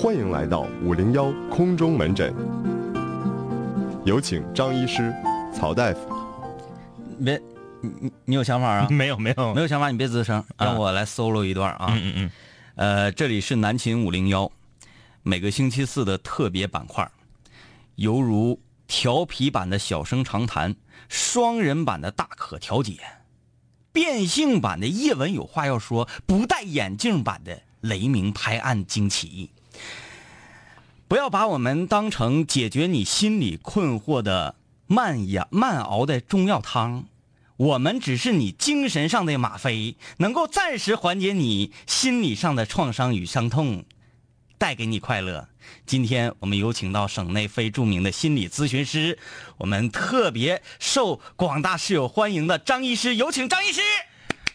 欢迎来到五零幺空中门诊，有请张医师、曹大夫。别，你你你有想法啊？没有没有没有想法，你别吱声，让我来 solo 一段啊。嗯嗯嗯，呃，这里是南秦五零幺，每个星期四的特别板块，犹如调皮版的小声长谈，双人版的大可调解，变性版的叶文有话要说，不戴眼镜版的雷鸣拍案惊奇。不要把我们当成解决你心理困惑的慢养慢熬的中药汤，我们只是你精神上的吗啡，能够暂时缓解你心理上的创伤与伤痛，带给你快乐。今天我们有请到省内非著名的心理咨询师，我们特别受广大室友欢迎的张医师，有请张医师。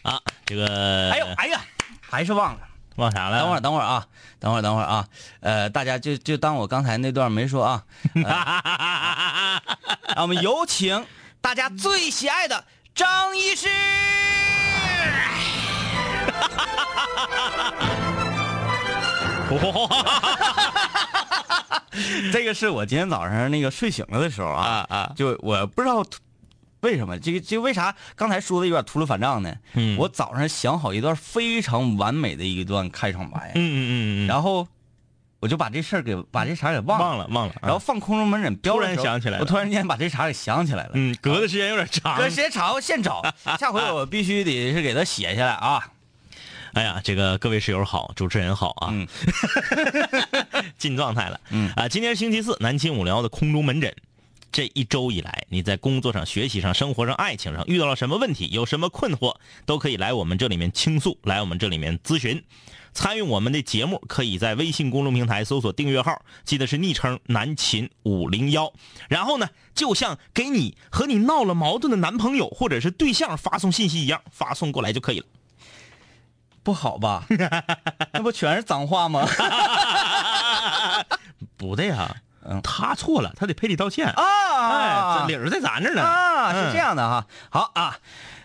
啊，这个哎呦，哎呀，还是忘了。忘啥了？等会儿，等会儿啊，等会儿，等会儿啊，呃，大家就就当我刚才那段没说啊。呃让 我们有请大家最喜爱的张医师。这个是我今天早上那个睡醒了的时候啊啊啊就我不知道为什么这个这个为啥刚才说的有点秃噜反账呢？嗯我早上想好一段非常完美的一段开场白，嗯嗯嗯嗯，然后我就把这事儿给把这茬给忘了，忘了忘了，然后放空中门诊突然想起来了我突然间把这茬给想起来了。嗯，隔的时间有点长。隔时间长，我现找，下回我必须得是给他写下来啊。哎呀，这个各位室友好，主持人好啊，嗯 进状态了。嗯啊，今天是星期四，南青五聊的空中门诊。这一周以来，你在工作上、学习上、生活上、爱情上遇到了什么问题？有什么困惑，都可以来我们这里面倾诉，来我们这里面咨询。参与我们的节目，可以在微信公众平台搜索订阅号，记得是昵称南秦五零幺。然后呢，就像给你和你闹了矛盾的男朋友或者是对象发送信息一样，发送过来就可以了。不好吧？那不全是脏话吗？不对呀、嗯他错了，他得赔礼道歉。啊，哎，这理儿在咱这儿呢。啊，是这样。的哈。好啊，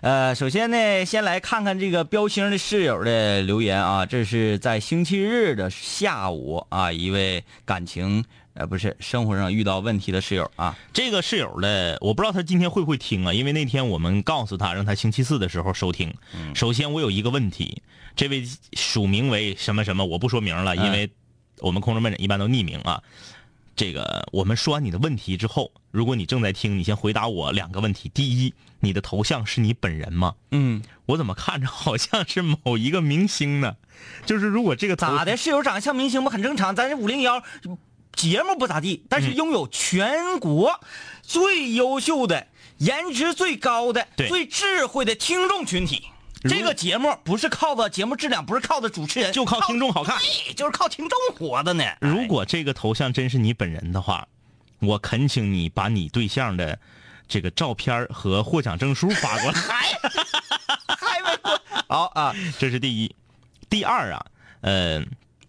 呃，首先呢，先来看看这个标星的室友的留言啊，这是在星期日的下午啊，一位感情呃不是生活上遇到问题的室友啊，这个室友的，我不知道他今天会不会听啊，因为那天我们告诉他，让他星期四的时候收听。首先，我有一个问题，这位署名为什么什么，我不说名了，因为我们空中门诊一般都匿名啊。这个我们说完你的问题之后，如果你正在听，你先回答我两个问题。第一，你的头像是你本人吗？嗯，我怎么看着好像是某一个明星呢？就是如果这个咋的？室友长得像明星不很正常？咱这五零幺节目不咋地，但是拥有全国最优秀的、颜值最高的、最智慧的听众群体。如这个节目不是靠的节目质量，不是靠的主持人，就靠听众好看对就是靠听众活的呢。如果这个头像真是你本人的话，我恳请你把你对象的这个照片和获奖证书发过来。还没过，好啊，这是第一。第二啊，呃，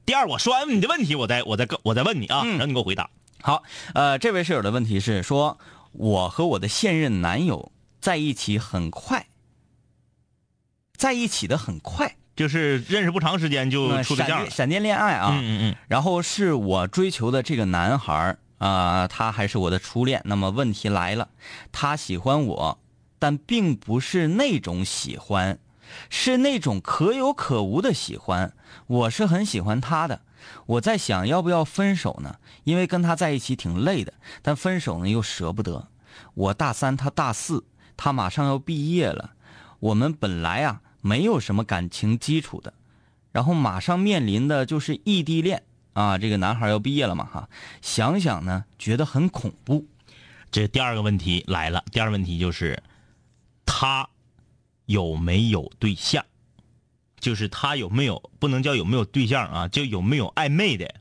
第二我说完你的问题，我再我再我再问你啊，嗯然后你给我回答。好，呃，这位室友的问题是说，我和我的现任男友在一起很快，在一起的很快，就是认识不长时间就呃处对象了闪电。恋爱啊，嗯嗯嗯，然后是我追求的这个男孩儿啊、他还是我的初恋。那么问题来了，他喜欢我，但并不是那种喜欢，是那种可有可无的喜欢。我是很喜欢他的，我在想要不要分手呢？因为跟他在一起挺累的，但分手呢又舍不得。我大三，他大四，他马上要毕业了。我们本来啊没有什么感情基础的，然后马上面临的就是异地恋啊。这个男孩要毕业了嘛哈，想想呢觉得很恐怖。这第二个问题来了，第二个问题就是他有没有对象？就是他有没有不能叫有没有对象啊，就有没有暧昧的？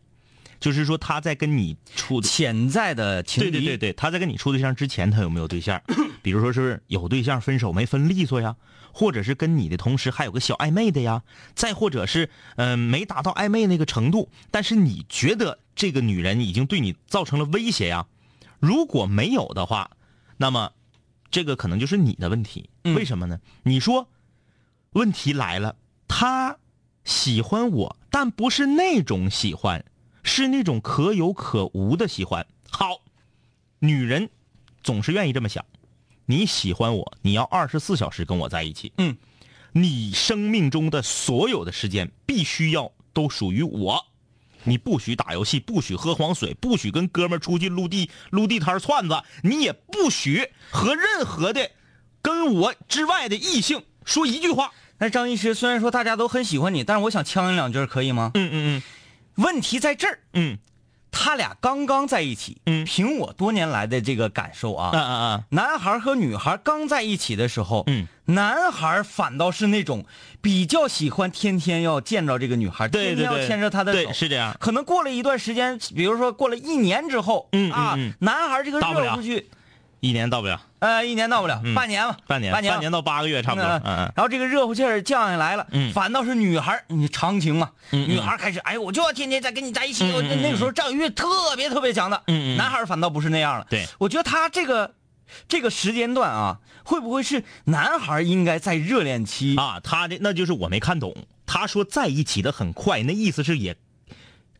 就是说他在跟你处潜在的情敌，对对对对，他在跟你处对象之前，他有没有对象？比如说是有对象分手没分利索呀，或者是跟你的同时还有个小暧昧的呀，再或者是嗯、呃没达到暧昧那个程度，但是你觉得这个女人已经对你造成了威胁呀？如果没有的话，那么这个可能就是你的问题。嗯为什么呢？你说，问题来了，他喜欢我，但不是那种喜欢。是那种可有可无的喜欢。好，女人总是愿意这么想。你喜欢我，你要二十四小时跟我在一起。嗯，你生命中的所有的时间必须要都属于我。你不许打游戏，不许喝黄水，不许跟哥们儿出去撸地撸地摊串子，你也不许和任何的跟我之外的异性说一句话。那张医师，虽然说大家都很喜欢你，但是我想呛你两句，可以吗？嗯嗯问题在这儿，嗯。他俩刚刚在一起。嗯。凭我多年来的这个感受啊，嗯嗯嗯男孩和女孩刚在一起的时候，嗯，男孩反倒是那种比较喜欢天天要见着这个女孩，天天要对对对，牵着她的手，对，是这样。可能过了一段时间，比如说过了一年之后，嗯嗯啊，嗯。男孩这个热乎去，一年到不了，呃，一年到不了，嗯半年吧，半年，半年吧到八个月差不多。嗯嗯然后这个热乎气儿降下来了，嗯反倒是女孩，你长情嘛，女孩开始，哎，我就要天天在跟你在一起。我那那个时候占有欲特别特别强的，嗯嗯男孩反倒不是那样了。对我觉得他这个这个时间段啊，会不会是男孩应该在热恋期？啊，他的那就是我没看懂。他说在一起的很快，那意思是也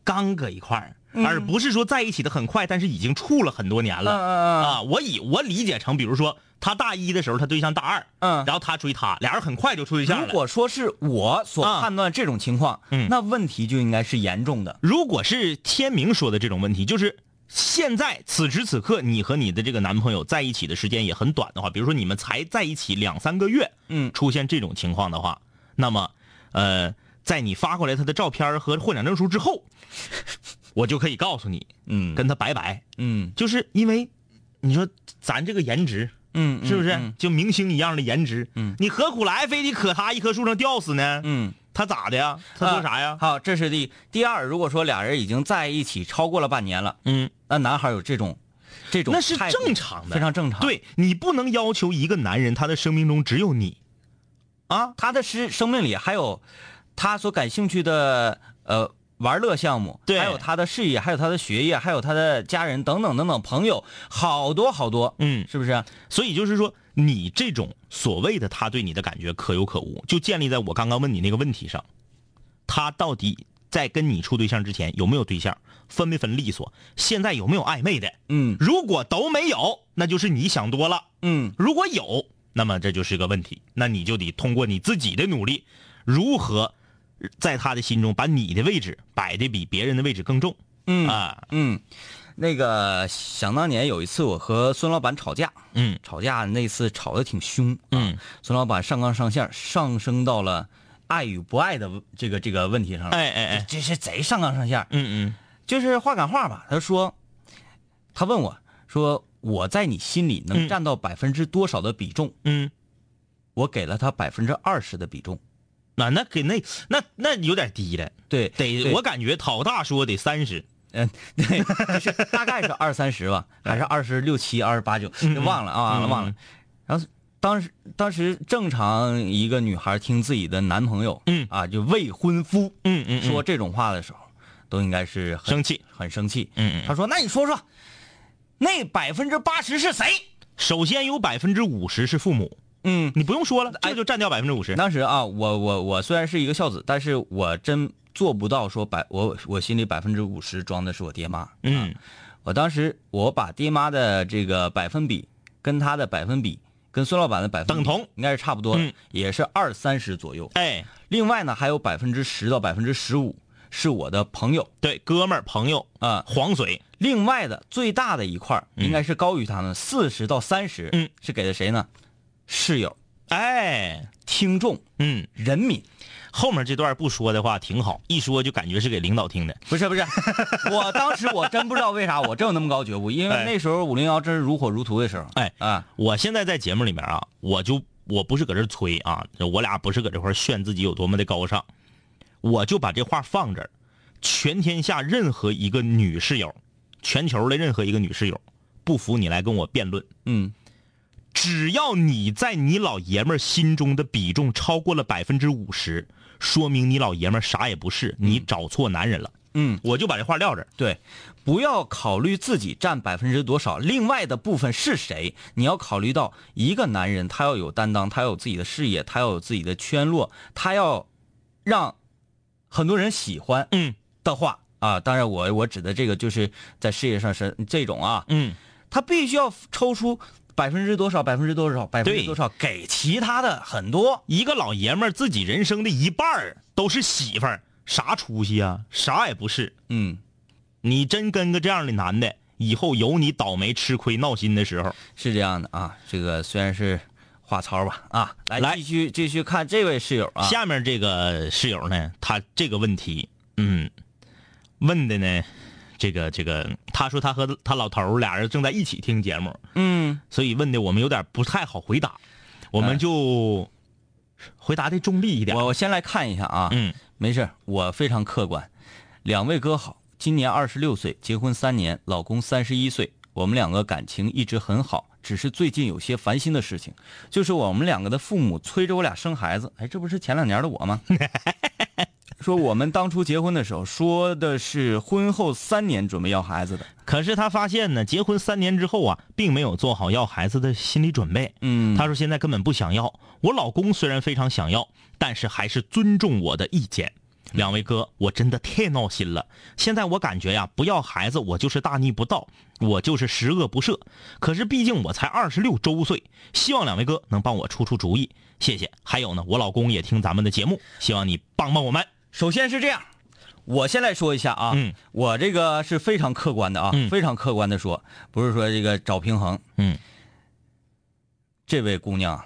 刚搁一块儿，嗯而不是说在一起的很快，但是已经处了很多年了。嗯啊，我以我理解成，比如说他大一的时候，他对象大二，嗯然后他追他，俩人很快就处对象了。如果说是我所啊判断这种情况，嗯那问题就应该是严重的。如果是天明说的这种问题，就是现在此时此刻你和你的这个男朋友在一起的时间也很短的话，比如说你们才在一起两三个月，嗯出现这种情况的话，那么呃，在你发过来他的照片和获奖证书之后，我就可以告诉你，嗯跟他拜拜，嗯就是因为你说咱这个颜值。嗯，是不是、嗯就明星一样的颜值？嗯你何苦来非得可他一棵树上吊死呢？嗯。他咋的呀？他说啥呀？好，这是第第二。如果说俩人已经在一起超过了半年了，嗯，那男孩有这种这种那是正常的，非常正常。，对你不能要求一个男人他的生命中只有你，啊，他的生生命里还有他所感兴趣的呃玩乐项目，对。还有他的事业，还有他的学业，还有他的家人等等等等朋友，好多好多，嗯，是不是？所以就是说，你这种所谓的他对你的感觉可有可无，就建立在我刚刚问你那个问题上，他到底在跟你处对象之前有没有对象，分没分利索，现在有没有暧昧的？嗯。如果都没有，那就是你想多了；嗯。如果有，那么这就是个问题，那你就得通过你自己的努力，如何在他的心中把你的位置摆的比别人的位置更重嗯啊？嗯，那个想当年有一次我和孙老板吵架，嗯吵架那次吵得挺凶，嗯，孙老板上纲上线，上升到了爱与不爱的这个这个问题上了。哎哎哎，这是贼上纲上线，嗯嗯就是话赶话吧。他说，他问我说我在你心里能嗯占到百分之多少的比重？嗯。我给了他百分之二十的比重。那那给那那那有点低了，对，得对我感觉讨大说得三十，嗯，对，就是大概是二三十吧，还是二十六七、二十八九，忘了啊，嗯忘了。然后当时当时正常一个女孩听自己的男朋友，嗯啊，就未婚夫，嗯嗯说这种话的时候，都应该是很生气，很生气。嗯嗯他说：“那你说说，那百分之八十是谁首先有百分之五十是父母，？”嗯，你不用说了，这就占掉百分之五十。当时啊，我我我虽然是一个孝子，但是我真做不到说百我我心里百分之五十装的是我爹妈。嗯我当时我把爹妈的这个百分比跟他的百分比跟孙老板的百分比等同应该是差不多的，嗯也是二三十左右。哎，另外呢，还有百分之十到百分之十五是我的朋友对，哥们儿朋友啊、黄水，另外的最大的一块儿应该是高于他们四十到三十，嗯，是给的谁呢？室友、哎，听众、嗯，人民。后面这段不说的话挺好，一说就感觉是给领导听的。不是不是，我当时我真不知道为啥我真有那么高觉悟，因为哎。那时候五零幺真是如火如荼的时候。哎啊，我现在在节目里面啊，我就我不是搁这儿吹啊，我俩不是搁这块炫自己有多么的高尚，我就把这话放这儿，全天下任何一个女室友，全球的任何一个女室友，不服你来跟我辩论，嗯只要你在你老爷们儿心中的比重超过了百分之五十，说明你老爷们儿啥也不是，你找错男人了。嗯，我就把这话撂这儿。对，不要考虑自己占百分之多少，另外的部分是谁，你要考虑到一个男人他要有担当，他要有自己的事业，他要有自己的圈落，他要让很多人喜欢嗯的话，啊，当然我我指的这个就是在事业上是这种啊，嗯，他必须要抽出百分之多少，百分之多少，百分之多少给其他的很多。一个老爷们儿自己人生的一半儿都是媳妇儿，啥出息啊？啥也不是。嗯，你真跟个这样的男的，以后有你倒霉吃亏闹心的时候。是这样的啊，这个虽然是话糙吧啊，来来继续继续看这位室友啊，下面这个室友呢，他这个问题，嗯，问的呢，这个这个，他说他和他老头儿俩人正在一起听节目，嗯，所以问的我们有点不太好回答，我们就回答的中立一点。我我先来看一下啊，嗯，没事，我非常客观。两位哥好，今年二十六岁，结婚三年，老公三十一岁，我们两个感情一直很好，只是最近有些烦心的事情，就是我们两个的父母催着我俩生孩子。哎，这不是前两年的我吗？说我们当初结婚的时候说的是婚后三年准备要孩子的，可是他发现呢，结婚三年之后啊，并没有做好要孩子的心理准备。嗯他说现在根本不想要。我老公虽然非常想要，但是还是尊重我的意见。两位哥，我真的太闹心了。现在我感觉呀，不要孩子，我就是大逆不道，我就是十恶不赦。可是毕竟我才二十六周岁，希望两位哥能帮我出出主意，谢谢。还有呢，我老公也听咱们的节目，希望你帮帮我们。首先是这样，我先来说一下啊，嗯我这个是非常客观的啊，嗯非常客观的说，不是说这个找平衡。嗯这位姑娘，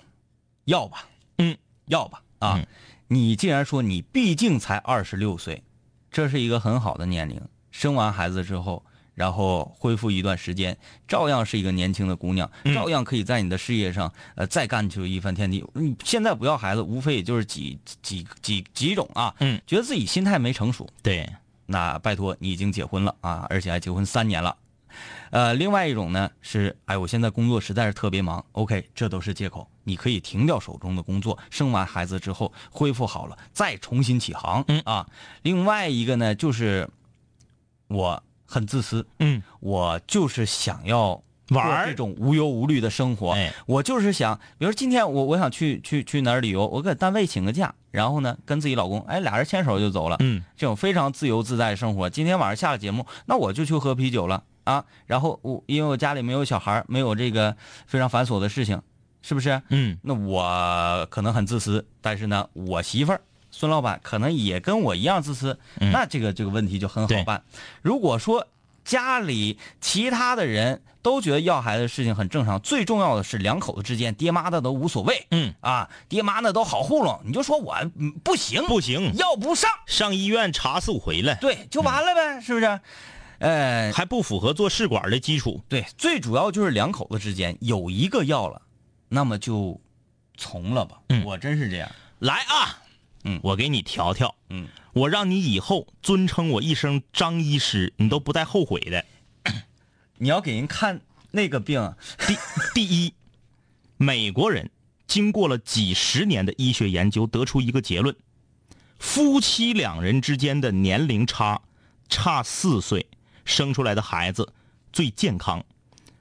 要吧，嗯，要吧啊！嗯你既然说你毕竟才二十六岁，这是一个很好的年龄，生完孩子之后，然后恢复一段时间，照样是一个年轻的姑娘，嗯照样可以在你的事业上呃再干出一番天地。你现在不要孩子，无非也就是几几几几种啊，嗯，觉得自己心态没成熟，对，那拜托你已经结婚了啊，而且还结婚三年了。呃，另外一种呢是，哎，我现在工作实在是特别忙，OK，这都是借口。你可以停掉手中的工作，生完孩子之后恢复好了，再重新起航。嗯啊，另外一个呢就是，我很自私，嗯，我就是想要玩这种无忧无虑的生活。哎我就是想，比如今天我我想去去去哪儿旅游，我搁单位请个假，然后呢跟自己老公，哎，俩人牵手就走了。嗯，这种非常自由自在的生活。今天晚上下了节目，那我就去喝啤酒了啊。然后我因为我家里没有小孩，没有这个非常繁琐的事情，是不是？嗯那我可能很自私，但是呢，我媳妇儿孙老板可能也跟我一样自私，嗯那这个这个问题就很好办。如果说家里其他的人都觉得要孩子的事情很正常，最重要的是两口子之间，爹妈的都无所谓，嗯啊，爹妈呢都好糊弄，你就说我嗯不行，不行，要不上，上医院查四五回来，对，就完了呗，是不是？呃，还不符合做试管的基础。对，最主要就是两口子之间有一个要了，那么就从了吧。嗯我真是这样。来啊，嗯。我给你调调，嗯，我让你以后尊称我一声张医师，你都不带后悔的。你要给人看那个病啊，第第一，美国人经过了几十年的医学研究，得出一个结论：夫妻两人之间的年龄差差四岁，生出来的孩子最健康。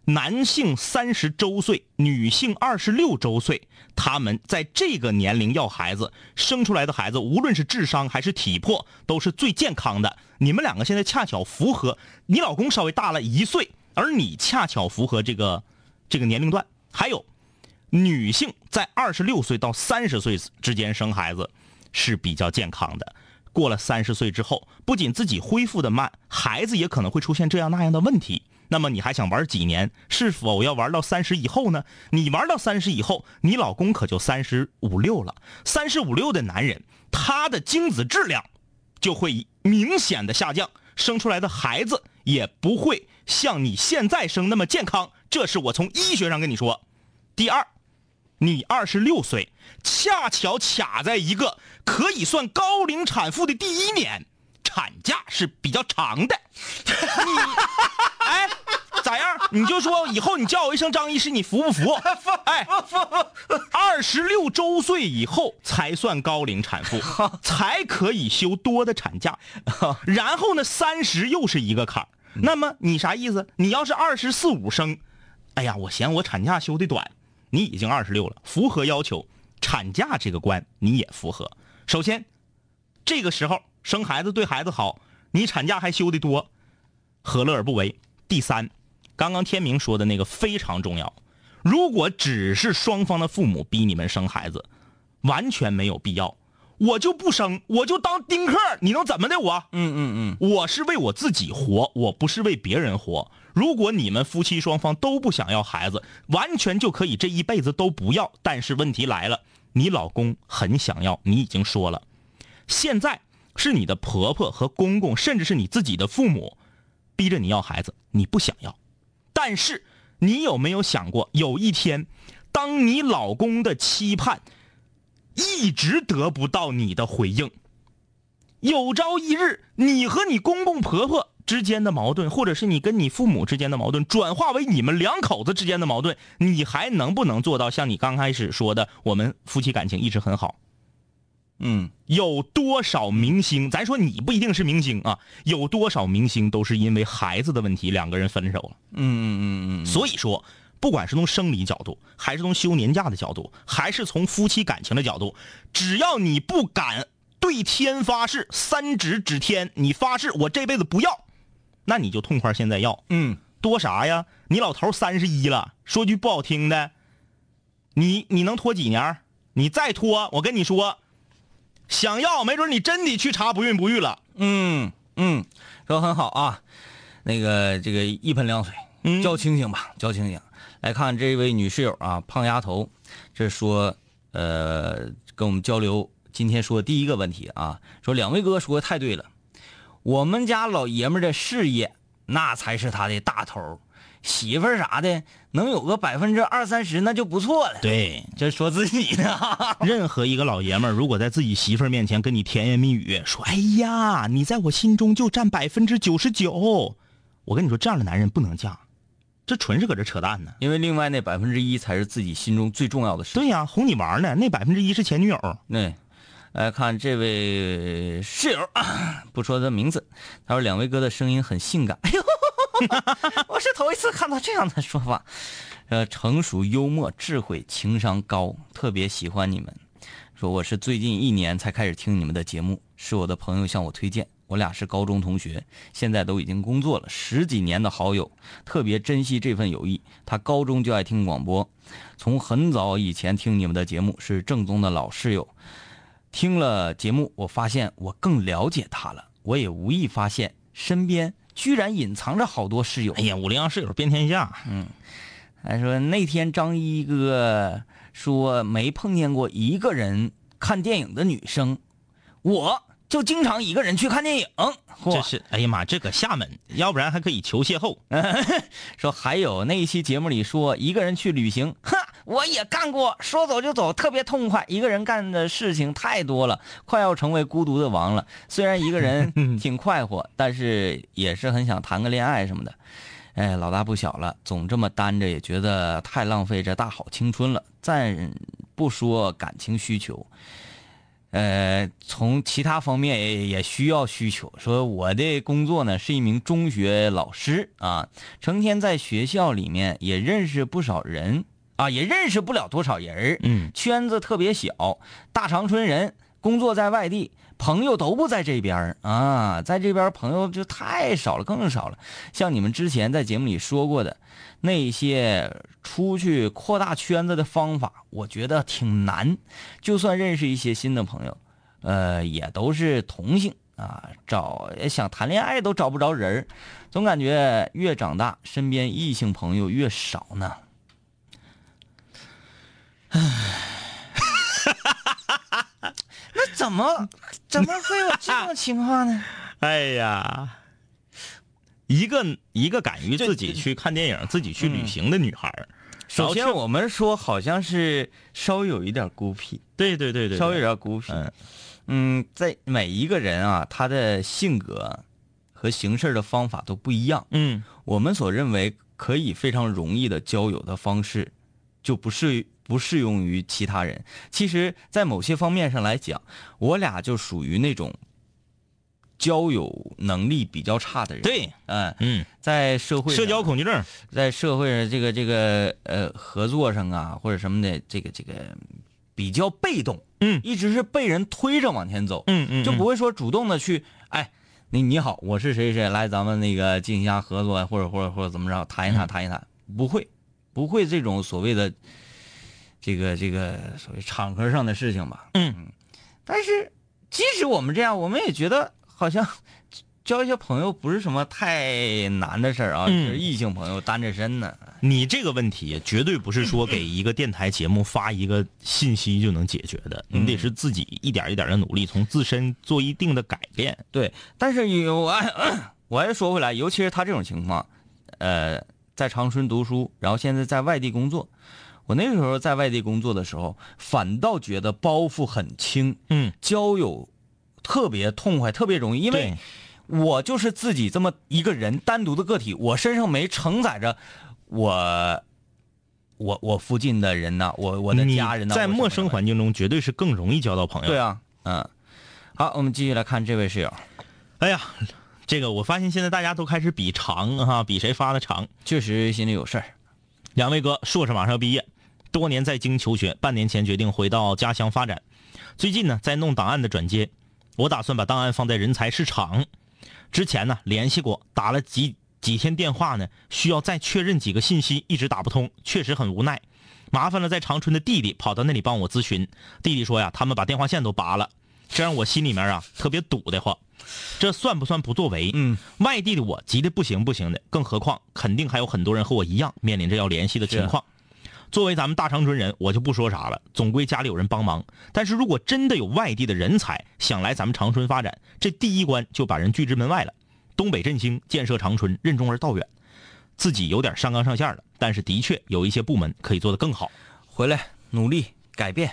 男性三十周岁，女性二十六周岁，他们在这个年龄要孩子，生出来的孩子无论是智商还是体魄都是最健康的。你们两个现在恰巧符合，你老公稍微大了一岁，而你恰巧符合这个这个年龄段。还有，女性在二十六岁到三十岁之间生孩子是比较健康的。过了三十岁之后，不仅自己恢复的慢，孩子也可能会出现这样那样的问题。那么你还想玩几年？是否要玩到三十以后呢？你玩到三十以后，你老公可就三十五六了。三十五六的男人，他的精子质量就会明显的下降，生出来的孩子也不会像你现在生那么健康。这是我从医学上跟你说。第二，你二十六岁，恰巧卡在一个可以算高龄产妇的第一年，产假是比较长的。你，哎，咋样？你就说以后你叫我一声张医师，你服不服？哎，二十六周岁以后才算高龄产妇，才可以休多的产假。然后呢，三十又是一个坎儿。那么你啥意思？你要是二十四五生，哎呀，我嫌我产假休的短。你已经二十六了，符合要求，产假这个关你也符合。首先，这个时候生孩子对孩子好，你产假还休的多，何乐而不为？第三，刚刚天明说的那个非常重要，如果只是双方的父母逼你们生孩子，完全没有必要。我就不生，我就当丁克，你能怎么的我？嗯嗯嗯，我是为我自己活，我不是为别人活。如果你们夫妻双方都不想要孩子，完全就可以这一辈子都不要。但是问题来了，你老公很想要，你已经说了，现在是你的婆婆和公公，甚至是你自己的父母，逼着你要孩子，你不想要。但是你有没有想过，有一天，当你老公的期盼。一直得不到你的回应。有朝一日，你和你公公婆婆之间的矛盾，或者是你跟你父母之间的矛盾，转化为你们两口子之间的矛盾，你还能不能做到像你刚开始说的，我们夫妻感情一直很好？嗯，有多少明星？咱说你不一定是明星啊，有多少明星都是因为孩子的问题，两个人分手了？嗯嗯嗯嗯，所以说。不管是从生理角度，还是从休年假的角度，还是从夫妻感情的角度，只要你不敢对天发誓，三指指天，你发誓我这辈子不要，那你就痛快现在要。嗯，多啥呀？你老头三十一了，说句不好听的，你你能拖几年？你再拖，我跟你说，想要没准你真得去查不孕不育了。嗯嗯，说很好啊，那个这个一盆凉水，叫清醒吧，叫清醒。来看这位女室友啊，胖丫头，这说，呃，跟我们交流今天说第一个问题啊，说两位哥说的太对了，我们家老爷们的事业那才是他的大头，媳妇儿啥的能有个百分之二三十那就不错了。对，这说自己呢。任何一个老爷们儿如果在自己媳妇儿面前跟你甜言蜜语，说哎呀，你在我心中就占百分之九十九，我跟你说这样的男人不能嫁。这纯是搁这扯淡呢，因为另外那百分之一才是自己心中最重要的事。对呀，哄你玩呢，那百分之一是前女友。对，来看这位室友，不说他名字，他说两位哥的声音很性感。哎呦，我是头一次看到这样的说法。呃，成熟、幽默、智慧、情商高，特别喜欢你们。说我是最近一年才开始听你们的节目，是我的朋友向我推荐。我俩是高中同学，现在都已经工作了十几年的好友，特别珍惜这份友谊。他高中就爱听广播，从很早以前听你们的节目，是正宗的老室友。听了节目，我发现我更了解他了。我也无意发现，身边居然隐藏着好多室友。哎呀，五零幺室友遍天下。嗯，他说那天张一哥说没碰见过一个人看电影的女生，我。就经常一个人去看电影，这是哎呀妈，这搁厦门，要不然还可以求邂逅。说还有那一期节目里说一个人去旅行，哼，我也干过，说走就走，特别痛快。一个人干的事情太多了，快要成为孤独的王了。虽然一个人 挺快活，但是也是很想谈个恋爱什么的。哎，老大不小了，总这么单着也觉得太浪费这大好青春了。暂不说感情需求。呃，从其他方面也也需要需求。说我的工作呢是一名中学老师啊，成天在学校里面也认识不少人啊，也认识不了多少人嗯，圈子特别小，大长春人，工作在外地，朋友都不在这边啊，在这边朋友就太少了，更少了。像你们之前在节目里说过的。那些出去扩大圈子的方法，我觉得挺难。就算认识一些新的朋友，呃，也都是同性啊，找想谈恋爱都找不着人总感觉越长大，身边异性朋友越少呢。唉，那怎么怎么会有这种情况呢？哎呀！一个一个敢于自己去看电影、自己去旅行的女孩首先我们说好像是稍微有一点孤僻，对对对对，稍微有点孤僻。嗯，在每一个人啊，他的性格和行事的方法都不一样。嗯，我们所认为可以非常容易的交友的方式，就不适不适用于其他人。其实，在某些方面上来讲，我俩就属于那种。交友能力比较差的人，对，嗯嗯，在社会社交恐惧症，在社会上这个这个呃合作上啊或者什么的，这个这个比较被动，嗯，一直是被人推着往前走，嗯嗯，就不会说主动的去，哎，你你好，我是谁谁，来咱们那个进行一下合作，或者或者或者怎么着，谈一谈，谈一谈，不会，不会这种所谓的这个这个所谓场合上的事情吧？嗯，但是即使我们这样，我们也觉得好像 交一些朋友不是什么太难的事儿啊，嗯就是异性朋友单着身呢。你这个问题绝对不是说给一个电台节目发一个信息就能解决的，你得是自己一点一点的努力，从自身做一定的改变。对，但是有我 我还说回来，尤其是他这种情况，呃，在长春读书，然后现在在外地工作。我那个时候在外地工作的时候，反倒觉得包袱很轻，嗯，交友特别痛快，特别容易，因为我就是自己这么一个人，单独的个体，我身上没承载着我我我附近的人呐，我我的家人呐，在陌生环境中绝对是更容易交到朋友。对啊，嗯，好，我们继续来看这位室友，哎呀，这个我发现现在大家都开始比长哈，比谁发的长。确实心里有事儿。两位哥，硕士马上要毕业，多年在京求学，半年前决定回到家乡发展。最近呢，在弄档案的转接，我打算把档案放在人才市场。之前呢，联系过，打了几几天电话呢，需要再确认几个信息，一直打不通，确实很无奈。麻烦了在长春的弟弟跑到那里帮我咨询，弟弟说呀，他们把电话线都拔了，这让我心里面啊特别堵得慌。这算不算不作为？嗯，外地的我急得不行不行的，更何况肯定还有很多人和我一样面临着要联系的情况。作为咱们大长春人，我就不说啥了，总归家里有人帮忙。但是如果真的有外地的人才想来咱们长春发展，这第一关就把人拒之门外了。东北振兴、建设长春，任重而道远，自己有点上纲上线了，但是的确有一些部门可以做得更好。回来努力改变。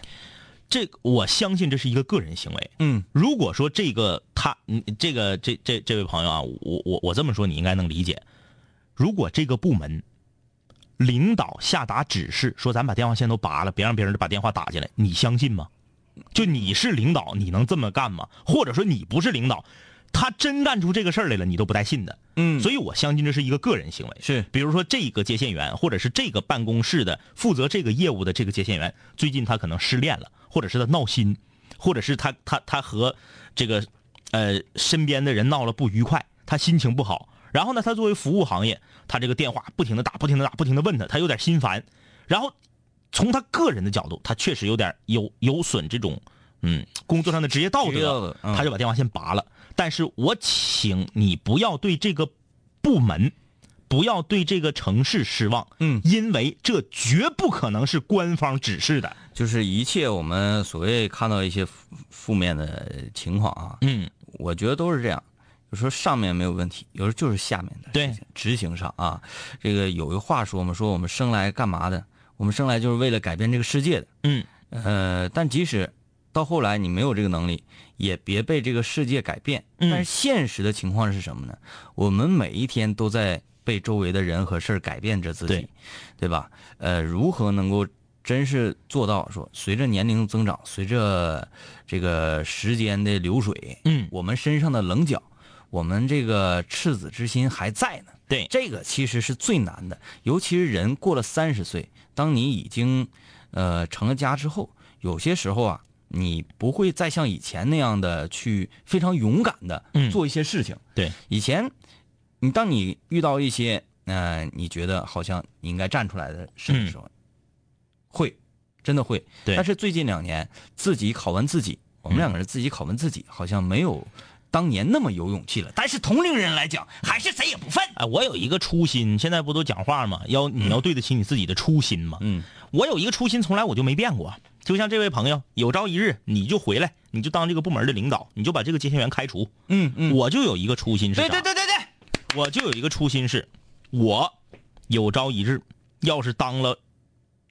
这我相信这是一个个人行为。嗯如果说这个他，嗯，这个这这这位朋友啊，我我我这么说你应该能理解。如果这个部门领导下达指示说咱把电话线都拔了，别让别人把电话打进来，你相信吗？就你是领导，你能这么干吗？或者说你不是领导，他真干出这个事儿来了，你都不带信的。嗯所以我相信这是一个个人行为。是比如说这个接线员，或者是这个办公室的负责这个业务的这个接线员，最近他可能失恋了，或者是他闹心，或者是他他他和这个呃身边的人闹了不愉快，他心情不好。然后呢，他作为服务行业，他这个电话不停的打，不停的打，不停的问他，他有点心烦。然后从他个人的角度，他确实有点有有损这种嗯工作上的职业道德他就把电话线拔了。但是我请你不要对这个部门，不要对这个城市失望，嗯因为这绝不可能是官方指示的。就是一切我们所谓看到一些负负面的情况啊，嗯，我觉得都是这样。有时候上面没有问题，有时候就是下面的对事情执行上啊。这个有一话说嘛，说我们生来干嘛的？我们生来就是为了改变这个世界的。嗯，呃，但即使到后来你没有这个能力，也别被这个世界改变。嗯但是现实的情况是什么呢？我们每一天都在被周围的人和事儿改变着自己，对对吧？呃，如何能够真是做到说，随着年龄增长，随着这个时间的流水，嗯我们身上的棱角，我们这个赤子之心还在呢。对这个其实是最难的，尤其是人过了三十岁，当你已经呃成了家之后，有些时候啊，你不会再像以前那样的去非常勇敢的嗯做一些事情。对，以前你当你遇到一些呃你觉得好像你应该站出来的事的时候，会真的会。嗯对但是最近两年自己拷问自己，我们两个人自己拷问自己，好像没有当年那么有勇气了。但是同龄人来讲，还是谁也不忿。哎，我有一个初心，现在不都讲话吗？要你要对得起你自己的初心吗？嗯，我有一个初心，从来我就没变过。就像这位朋友，有朝一日你就回来，你就当这个部门的领导，你就把这个接线员开除。嗯嗯，我就有一个初心是啥？对对对对对，我就有一个初心是，我有朝一日要是当了，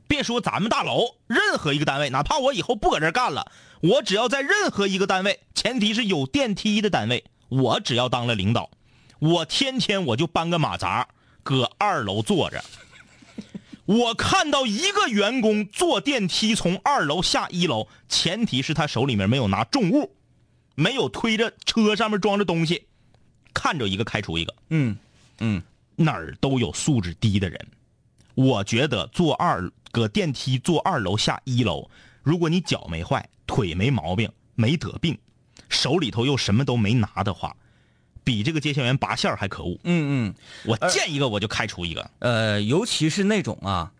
别说咱们大楼，任何一个单位，哪怕我以后不搁这儿干了，我只要在任何一个单位，前提是有电梯的单位，我只要当了领导，我天天我就搬个马扎，搁二楼坐着。我看到一个员工坐电梯从二楼下一楼，前提是他手里面没有拿重物，没有推着车上面装着东西，看着一个开除一个。嗯嗯，哪儿都有素质低的人。我觉得坐二搁电梯坐二楼下一楼，如果你脚没坏，腿没毛病，没得病，手里头又什么都没拿的话，比这个接线员拔线儿还可恶。嗯嗯，我见一个我就开除一个。呃，尤其是那种啊，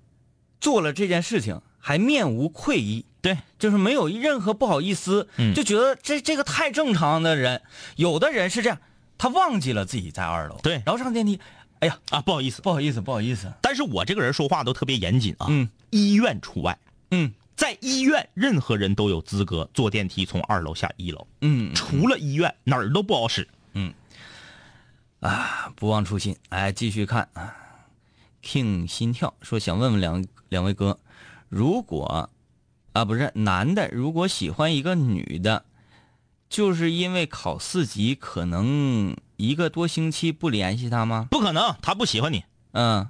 做了这件事情还面无愧意，对，就是没有任何不好意思，嗯。就觉得这这个太正常的人，有的人是这样，他忘记了自己在二楼，对。然后上电梯，哎呀，啊，不好意思，不好意思，不好意思，但是我这个人说话都特别严谨啊。嗯，医院除外，嗯。在医院任何人都有资格坐电梯从二楼下一楼，嗯。除了医院哪儿都不好使。嗯。啊，不忘初心，哎，继续看。啊，King 心跳说想问问两两位哥，如果啊不是男的，如果喜欢一个女的，就是因为考四级，可能一个多星期不联系他吗？不可能，他不喜欢你，嗯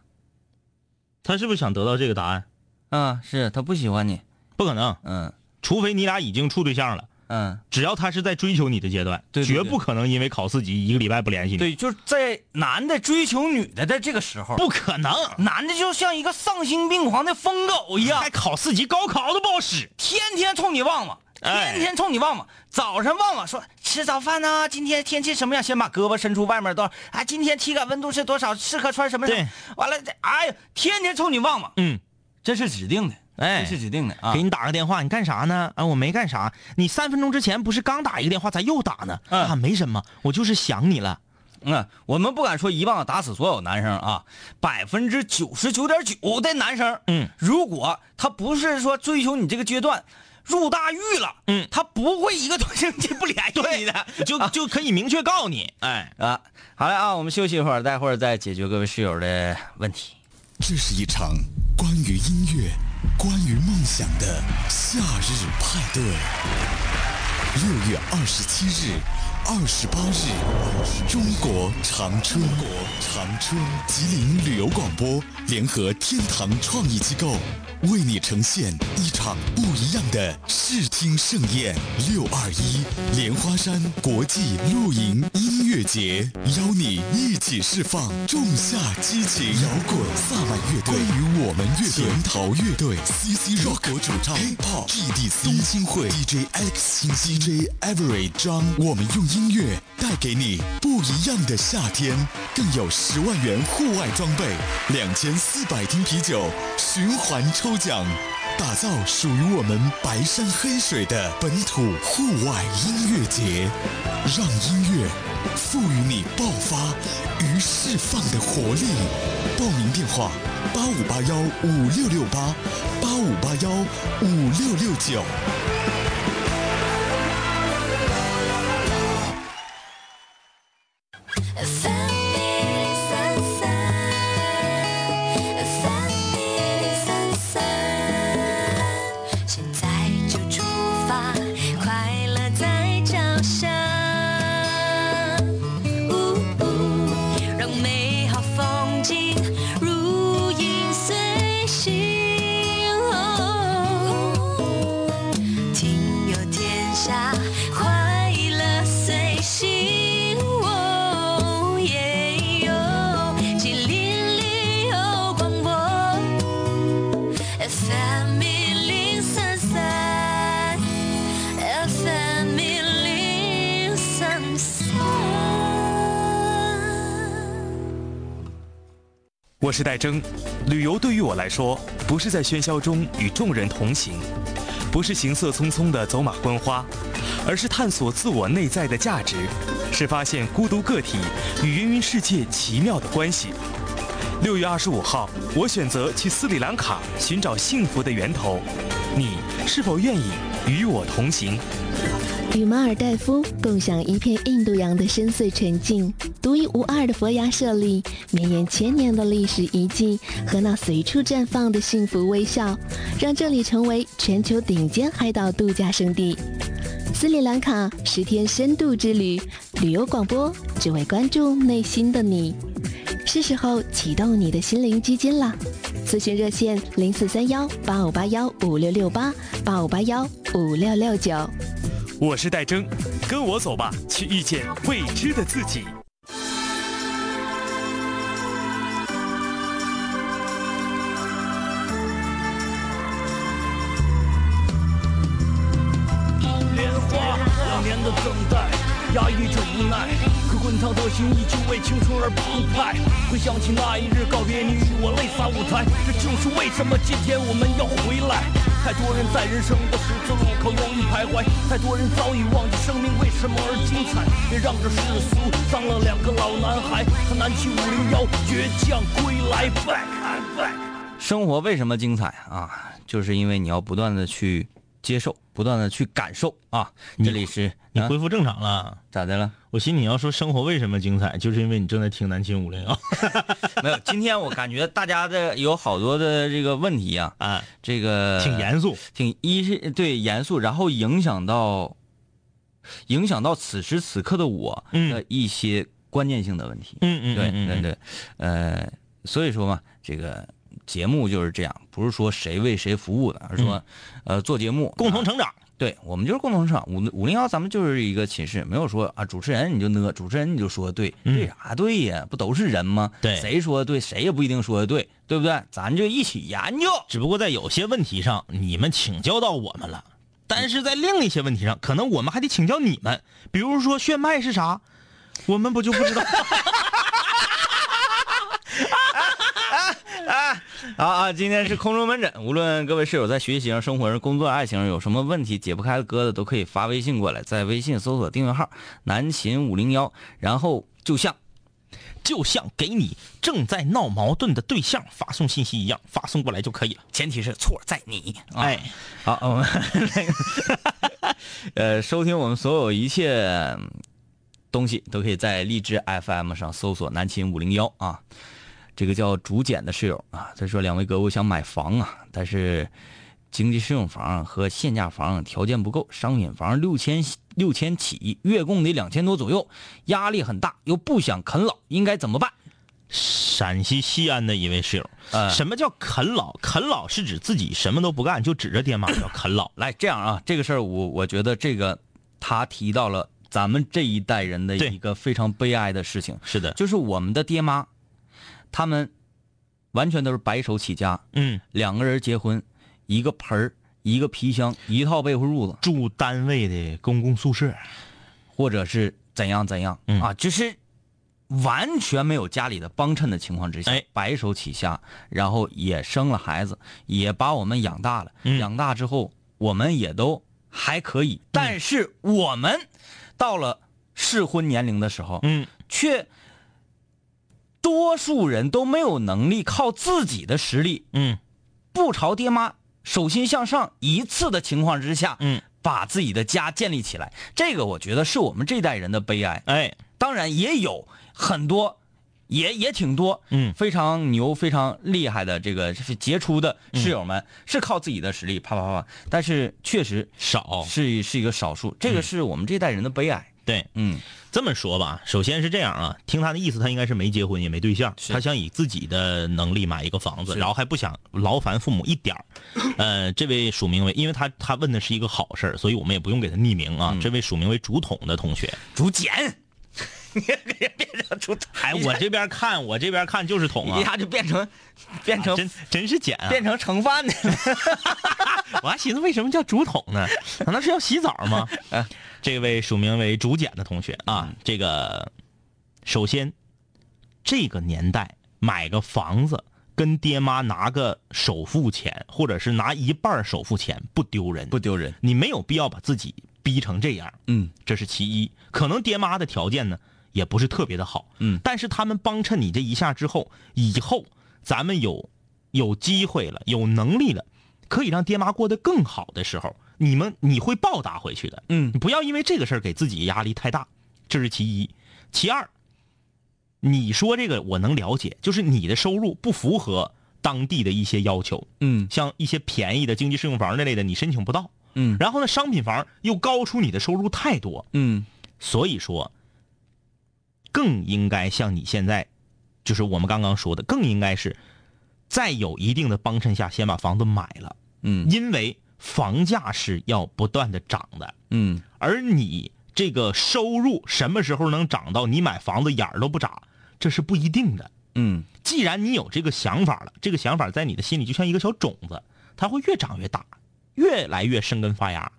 他是不是想得到这个答案？嗯，是他不喜欢你，不可能，嗯除非你俩已经处对象了。嗯，只要他是在追求你的阶段，对对对绝不可能因为考四级一个礼拜不联系你。，对，就是在男的追求女的的这个时候，不可能，男的就像一个丧心病狂的疯狗一样还，考四级，高考都不好使。天天冲你旺旺，哎天天冲你旺旺。早上旺旺说吃早饭呢，今天天气什么样？先把胳膊伸出外面多少？啊，今天体感温度是多少？适合穿什么？对，完了，这哎呀，天天冲你旺旺，嗯，这是指定的，哎这是指定的啊给。你打个电话，你干啥呢？啊，我没干啥。你三分钟之前不是刚打一个电话，咋又打呢？嗯啊，没什么，我就是想你了。嗯，我们不敢说一棒子打死所有男生啊，百分之九十九点九的男生，嗯，如果他不是说追求你这个阶段，入大狱了，嗯。他不会一个多星期不联系你的，就就可以明确告诉你，哎，啊，好嘞啊，我们休息一会儿，待会儿再解决各位室友的问题。这是一场关于音乐、关于梦想的夏日派对。六月二十七日、二十八日，中国长春，国长春，吉林旅游广播联合天堂创意机构，为你呈现一场不一样的视听盛宴。六二一莲花山国际露营一乐节，邀你一起释放仲夏激情。摇滚萨满乐队，关于我们乐队，甜桃乐队，CC Rock 主唱，Hip Hop GDC，东青会 DJ Alex 清新，DJ Every 张，我们用音乐带给你不一样的夏天，更有十万元户外装备，两千四百听啤酒，循环抽奖。打造属于我们白山黑水的本土户外音乐节，让音乐赋予你爆发与释放的活力。报名电话：八五八幺五六六八，八五八幺五六六九。我是戴征，旅游对于我来说，不是在喧嚣中与众人同行，不是行色匆匆的走马观花，而是探索自我内在的价值，是发现孤独个体与芸芸世界奇妙的关系。六月二十五号，我选择去斯里兰卡寻找幸福的源头，你是否愿意与我同行？与马尔代夫共享一片印度洋的深邃纯净，独一无二的佛牙舍利，绵延千年的历史遗迹和那随处绽放的幸福微笑，让这里成为全球顶尖海岛度假胜地。斯里兰卡十天深度之旅，旅游广播只为关注内心的你。是时候启动你的心灵基金了！咨询热线零四三幺八五八幺五六六八八五八幺五六六九。我是戴征，跟我走吧，去遇见未知的自己。滚烫的心依旧为青春而澎湃。回想起那一日告别你与我泪洒舞台，这就是为什么今天我们要回来。太多人在人生的十字路口犹豫徘徊，太多人早已忘记生命为什么而精彩。别让这世俗脏了两个老男孩，他南七五零幺倔强归来，back and back。生活为什么精彩啊？就是因为你要不断的去接受，不断的去感受啊。这里是啊你恢复正常了。咋的了？我寻你要说生活为什么精彩，就是因为你正在听南秦五零幺 没有，今天我感觉大家的有好多的这个问题啊，啊，这个挺严肃。挺一是对严肃，然后影响到影响到此时此刻的我嗯的一些关键性的问题。嗯嗯，对嗯对，对，呃，所以说嘛，这个节目就是这样，不是说谁为谁服务的，而是说，呃，做节目啊共同成长。对我们就是共同市场。五五零幺，咱们就是一个寝室，没有说啊，主持人你就呢，主持人你就说对，嗯对啥对呀？不都是人吗？对谁说的对，谁也不一定说的对，对不对？咱就一起研究。只不过在有些问题上，你们请教到我们了，但是在另一些问题上，可能我们还得请教你们。比如说炫迈是啥，我们不就不知道？好啊，今天是空中门诊，无论各位室友在学习上、生活上、工作、爱情上有什么问题解不开的疙瘩，都可以发微信过来，在微信搜索订阅号“南秦五零幺”，然后就像就像给你正在闹矛盾的对象发送信息一样，发送过来就可以了。前提是错在你。啊、哎，好，我们那个呃，收听我们所有一切嗯东西都可以在荔枝 FM 上搜索“南秦五零幺”啊。这个叫竹简的室友啊，他说两位哥，我想买房啊，但是经济适用房和限价房条件不够，商品房六千六千起，月供得两千多左右，压力很大，又不想啃老，应该怎么办？陕西西安的一位室友，呃什么叫啃老？啃老是指自己什么都不干，就指着爹妈叫啃老。来，这样啊，这个事儿我我觉得这个他提到了咱们这一代人的一个非常悲哀的事情，是的，就是我们的爹妈，他们完全都是白手起家，嗯，两个人结婚，一个盆儿，一个皮箱，一套被褥子，住单位的公共宿舍，或者是怎样怎样、嗯。啊，就是完全没有家里的帮衬的情况之下，哎。白手起家，然后也生了孩子，也把我们养大了。嗯。养大之后，我们也都还可以，但是我们到了适婚年龄的时候，嗯，却多数人都没有能力靠自己的实力，嗯，不朝爹妈手心向上一次的情况之下，嗯，把自己的家建立起来。这个我觉得是我们这代人的悲哀。哎，当然也有很多，也也挺多，嗯非常牛、非常厉害的这个是杰出的室友们，是靠自己的实力啪啪啪，但是确实少。是是一个少数，这个是我们这代人的悲哀。对，嗯这么说吧，首先是这样啊，听他的意思，他应该是没结婚也没对象，他想以自己的能力买一个房子，然后还不想劳烦父母一点儿。呃，这位署名为，因为他他问的是一个好事儿，所以我们也不用给他匿名啊。嗯这位署名为竹筒的同学，竹简，你也别变成竹筒，哎，我这边看，我这边看就是桶啊，一下就变成变成、真真是碱啊！变成盛饭的。我还寻思为什么叫竹筒呢？难道是要洗澡吗？哎 这位署名为竹简的同学啊，嗯这个首先这个年代买个房子跟爹妈拿个首付钱，或者是拿一半首付钱不丢人，不丢人。你没有必要把自己逼成这样，嗯这是其一。可能爹妈的条件呢也不是特别的好，嗯但是他们帮衬你这一下之后，以后咱们有有机会了，有能力了，可以让爹妈过得更好的时候，你们你会报答回去的。嗯。你不要因为这个事儿给自己压力太大，这是其一。其二，你说这个我能了解，就是你的收入不符合当地的一些要求，嗯。像一些便宜的经济适用房那类的，你申请不到。嗯。然后呢，商品房又高出你的收入太多，嗯。所以说，更应该像你现在，就是我们刚刚说的，更应该是在有一定的帮衬下，先把房子买了，嗯。因为房价是要不断的涨的，嗯而你这个收入什么时候能涨到你买房子眼儿都不眨，这是不一定的。嗯既然你有这个想法了，这个想法在你的心里就像一个小种子，它会越长越大，越来越生根发芽，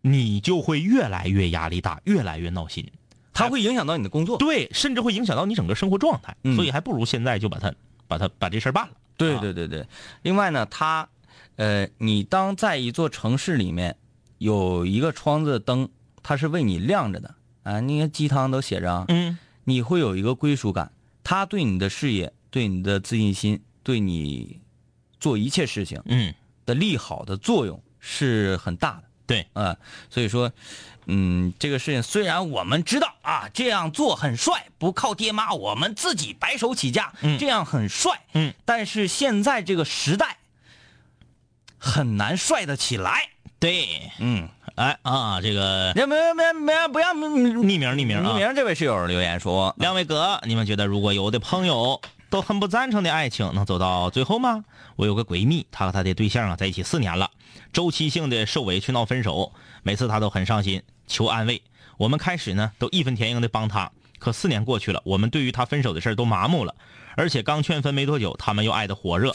你就会越来越压力大，越来越闹心。它会影响到你的工作。对，甚至会影响到你整个生活状态，嗯所以还不如现在就把它把它把这事儿办了。对啊对对对，另外呢，它，呃，你当在一座城市里面有一个窗子灯，它是为你亮着的啊，那个鸡汤都写着啊，嗯，你会有一个归属感，它对你的事业、对你的自信心、对你做一切事情嗯，的利好的作用是很大的。对，啊、所以说，嗯，这个事情虽然我们知道啊，这样做很帅，不靠爹妈，我们自己白手起家，嗯。这样很帅，嗯，但是现在这个时代很难帅得起来，对，嗯，哎啊，这个没没没没不要匿匿名匿名匿，名，这位室友留言说，两位哥，你们觉得如果有的朋友都很不赞成的爱情能走到最后吗？我有个闺蜜，她和她的对象啊在一起四年了，周期性的受委屈闹分手，每次她都很伤心，求安慰。我们开始呢都义愤填膺的帮她，可四年过去了，我们对于她分手的事都麻木了，而且刚劝分没多久，他们又爱得火热，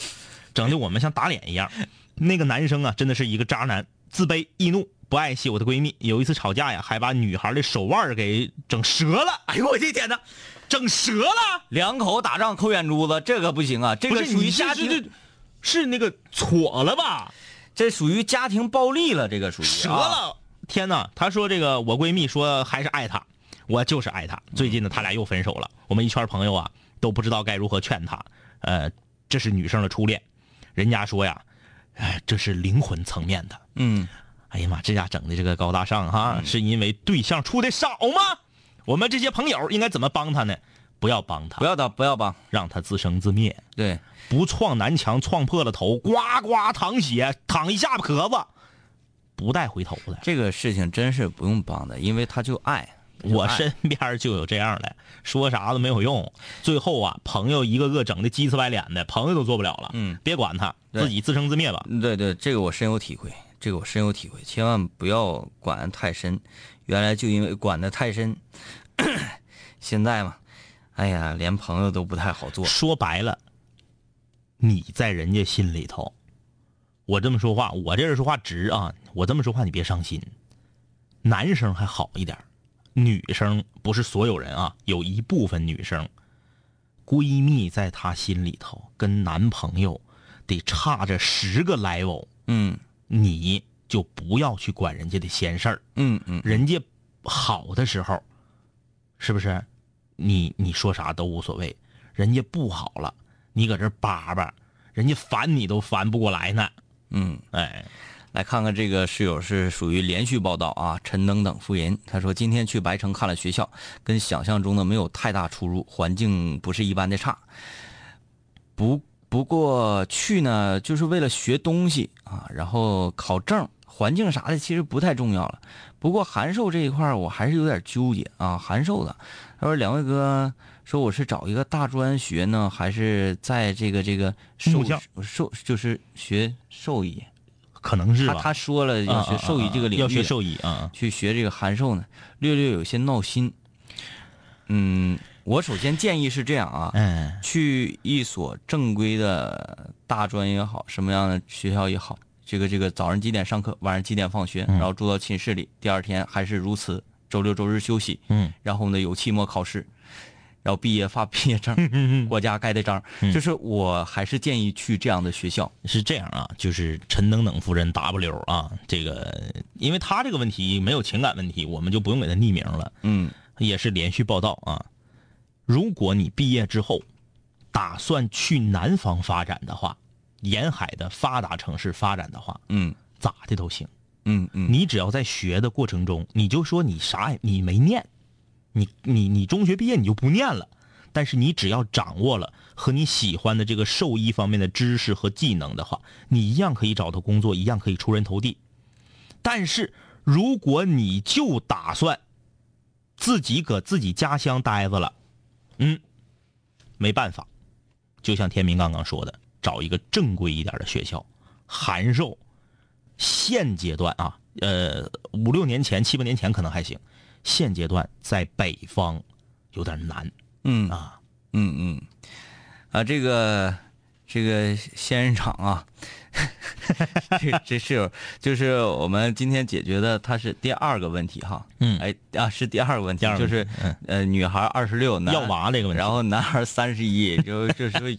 整的我们像打脸一样。那个男生啊，真的是一个渣男，自卑易怒，不爱惜我的闺蜜。有一次吵架呀，还把女孩的手腕给整折了。哎呦我的天哪，整折了，两口打仗扣眼珠子，这个不行啊，这个属于家庭是那个错了吧？这属于家庭暴力了，这个属于折啊了！天哪！她说这个我闺蜜说还是爱他，我就是爱他。最近呢，他俩又分手了。我们一圈朋友啊都不知道该如何劝他。呃，这是女生的初恋，人家说呀，哎，这是灵魂层面的。嗯。哎呀妈，这家整的这个高大上哈，是因为对象处的少吗？我们这些朋友应该怎么帮他呢？不要帮他，不要他，不要帮，让他自生自灭。对，不撞南墙，撞破了头，呱呱淌血，淌一下巴壳子，不带回头的。这个事情真是不用帮的，因为他就爱。我身边就有这样的，说啥都没有用，最后啊，朋友一个个整的鸡翅白脸的，朋友都做不了了。嗯，别管他，自己自生自灭吧。对对，这个我深有体会，这个我深有体会，千万不要管的太深。原来就因为管的太深，现在嘛，哎呀，连朋友都不太好做。说白了，你在人家心里头，我这么说话，我这人说话直啊，我这么说话你别伤心。男生还好一点儿，女生不是所有人啊，有一部分女生，闺蜜在她心里头跟男朋友得差着十个 level，嗯你就不要去管人家的闲事儿。嗯嗯，人家好的时候，是不是？你你说啥都无所谓。人家不好了，你搁这叭叭，人家烦你都烦不过来呢。嗯，哎，来看看这个室友是属于连续报道啊，陈等等夫人，他说今天去白城看了学校，跟想象中的没有太大出入，环境不是一般的差。不不过去呢，就是为了学东西啊，然后考证，环境啥的其实不太重要了。不过函授这一块我还是有点纠结啊，函授的。他说两位哥说我是找一个大专学呢，还是在这个这个兽兽就是学兽医？可能是吧。他他说了要学兽医这个领域，要学兽医啊。去学这个函授呢，略略有些闹心。嗯，我首先建议是这样啊，嗯去一所正规的大专也好，什么样的学校也好，这个这个早上几点上课，晚上几点放学，嗯然后住到寝室里，第二天还是如此，周六周日休息，嗯然后呢有期末考试，然后毕业发毕业证，嗯国家盖的章，就是我还是建议去这样的学校。是这样啊，就是陈等等夫人 W 啊，这个因为他这个问题没有情感问题，我们就不用给他匿名了。嗯也是连续报道啊。如果你毕业之后打算去南方发展的话，沿海的发达城市发展的话，嗯咋的都行。嗯嗯，你只要在学的过程中，你就说你啥也你没念，你你你中学毕业你就不念了，但是你只要掌握了和你喜欢的这个兽医方面的知识和技能的话，你一样可以找到工作，一样可以出人头地。但是如果你就打算自己搁自己家乡待着了，嗯，没办法，就像天明刚刚说的，找一个正规一点的学校，函授。现阶段啊，呃，五六年前、七八年前可能还行，现阶段在北方有点难。嗯。啊。嗯嗯，啊，这个这个仙人掌啊，这这是有就是我们今天解决的，它是第二个问题哈。嗯。哎啊，是第二个问题就是呃，女孩二十六，要娃这个问题。然后男孩三十一，就 就是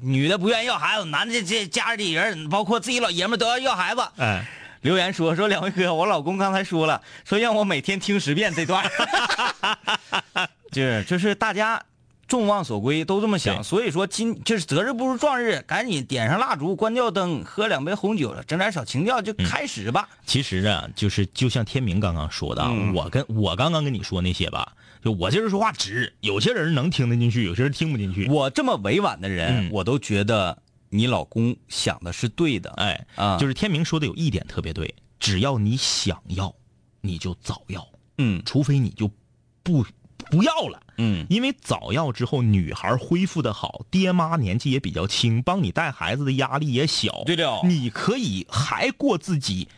女的不愿意要孩子，男的这家里人包括自己老爷们都要要孩子。哎，留言说说两位哥，我老公刚才说了，说让我每天听十遍这段。儿，就是就是大家众望所归，都这么想，所以说今就是择日不如撞日，赶紧点上蜡烛，关掉灯，喝两杯红酒，整点小情调就开始吧。其实啊，就是就像天明刚刚说的我跟我刚刚跟你说那些吧，就我这人说话直，有些人能听得进去，有些人听不进去。我这么委婉的人，嗯。我都觉得你老公想的是对的。哎，啊就是天明说的有一点特别对，只要你想要，你就早要，嗯除非你就不不要了。嗯因为早要之后，女孩恢复的好，爹妈年纪也比较轻，帮你带孩子的压力也小。对了你可以还过自己、